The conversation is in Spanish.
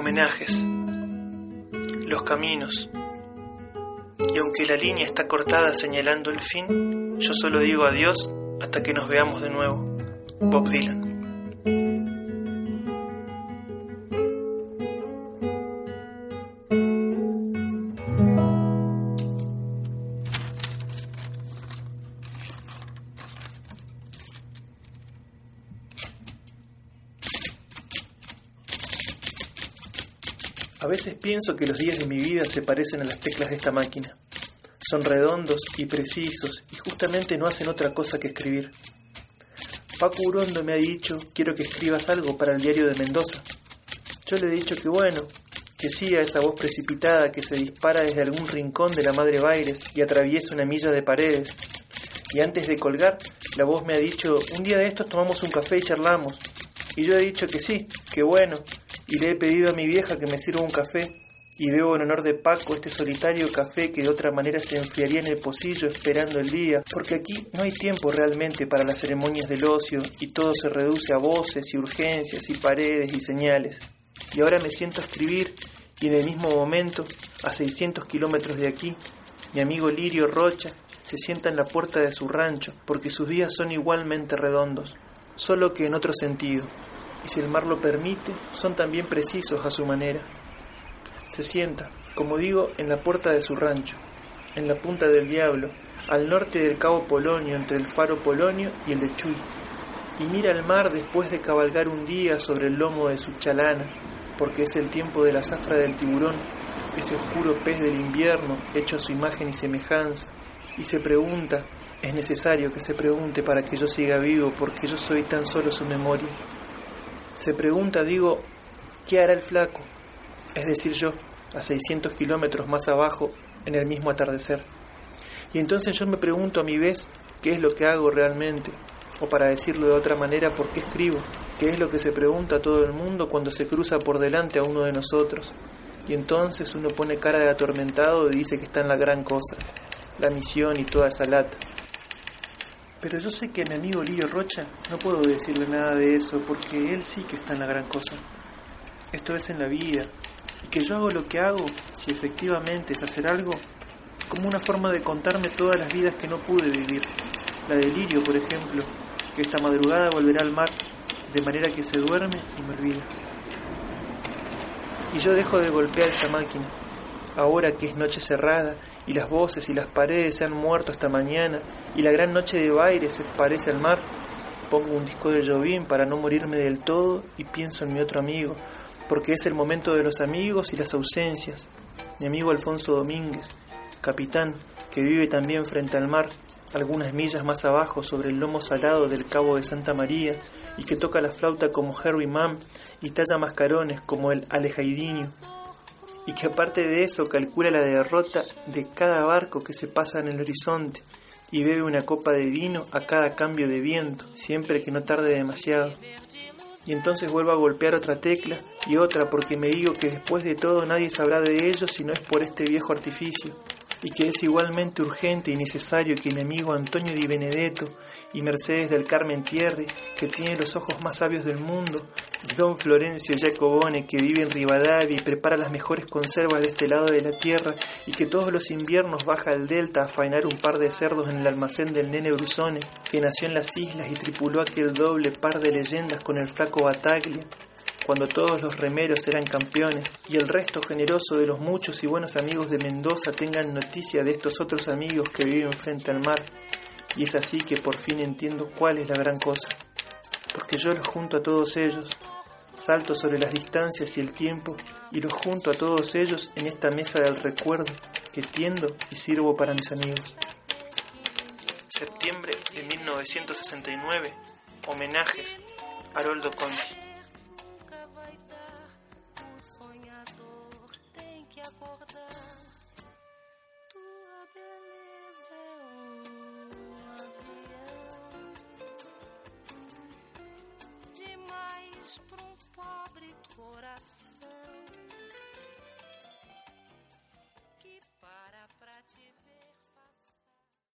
Homenajes. Los caminos. Y aunque la línea está cortada señalando el fin, yo solo digo adiós hasta que nos veamos de nuevo. Bob Dylan. A veces pienso que los días de mi vida se parecen a las teclas de esta máquina. Son redondos y precisos y justamente no hacen otra cosa que escribir. Paco Urondo me ha dicho, quiero que escribas algo para el diario de Mendoza. Yo le he dicho que bueno, que sí a esa voz precipitada que se dispara desde algún rincón de la Madre Baires y atraviesa una milla de paredes. Y antes de colgar, la voz me ha dicho, un día de estos tomamos un café y charlamos. Y yo he dicho que sí, que bueno, y le he pedido a mi vieja que me sirva un café y veo en honor de Paco este solitario café que de otra manera se enfriaría en el pocillo esperando el día, porque aquí no hay tiempo realmente para las ceremonias del ocio y todo se reduce a voces y urgencias y paredes y señales. Y ahora me siento a escribir y en el mismo momento, a 600 kilómetros de aquí, mi amigo Lirio Rocha se sienta en la puerta de su rancho porque sus días son igualmente redondos, solo que en otro sentido y si el mar lo permite, son también precisos a su manera. Se sienta, como digo, en la puerta de su rancho, en la punta del diablo, al norte del cabo Polonio, entre el faro Polonio y el de Chuy, y mira el mar después de cabalgar un día sobre el lomo de su chalana, porque es el tiempo de la zafra del tiburón, ese oscuro pez del invierno hecho a su imagen y semejanza, y se pregunta, es necesario que se pregunte para que yo siga vivo, porque yo soy tan solo su memoria. Se pregunta, digo, ¿qué hará el flaco? Es decir, yo, a 600 kilómetros más abajo, en el mismo atardecer. Y entonces yo me pregunto a mi vez, ¿qué es lo que hago realmente? O para decirlo de otra manera, ¿por qué escribo? ¿Qué es lo que se pregunta todo el mundo cuando se cruza por delante a uno de nosotros? Y entonces uno pone cara de atormentado y dice que está en la gran cosa, la misión y toda esa lata. Pero yo sé que mi amigo Lío Rocha no puedo decirle nada de eso porque él sí que está en la gran cosa. Esto es en la vida. Y que yo hago lo que hago, si efectivamente es hacer algo, como una forma de contarme todas las vidas que no pude vivir. La de Lirio, por ejemplo, que esta madrugada volverá al mar, de manera que se duerme y me olvida. Y yo dejo de golpear esta máquina, ahora que es noche cerrada y las voces y las paredes se han muerto esta mañana y la gran noche de baile se parece al mar, pongo un disco de Jovín para no morirme del todo y pienso en mi otro amigo, porque es el momento de los amigos y las ausencias. Mi amigo Alfonso Domínguez, capitán, que vive también frente al mar, algunas millas más abajo sobre el lomo salado del Cabo de Santa María, y que toca la flauta como Harry Mann y talla mascarones como el Alejaidinho, y que aparte de eso calcula la derrota de cada barco que se pasa en el horizonte y bebe una copa de vino a cada cambio de viento, siempre que no tarde demasiado. Y entonces vuelvo a golpear otra tecla y otra porque me digo que después de todo nadie sabrá de ello si no es por este viejo artificio, y que es igualmente urgente y necesario que mi amigo Antonio Di Benedetto y Mercedes del Carmen Thierry, que tiene los ojos más sabios del mundo, y don Florencio Giacobone, que vive en Rivadavia y prepara las mejores conservas de este lado de la tierra, y que todos los inviernos baja al delta a faenar un par de cerdos en el almacén del nene Brusone, que nació en las islas y tripuló aquel doble par de leyendas con el flaco Bataglia, cuando todos los remeros eran campeones y el resto generoso de los muchos y buenos amigos de Mendoza tengan noticia de estos otros amigos que viven frente al mar. Y es así que por fin entiendo cuál es la gran cosa. Porque yo los junto a todos ellos, salto sobre las distancias y el tiempo y los junto a todos ellos en esta mesa del recuerdo que tiendo y sirvo para mis amigos. Septiembre de 1969. Homenajes. Haroldo Conti. Tua beleza é um avião demais para um pobre coração.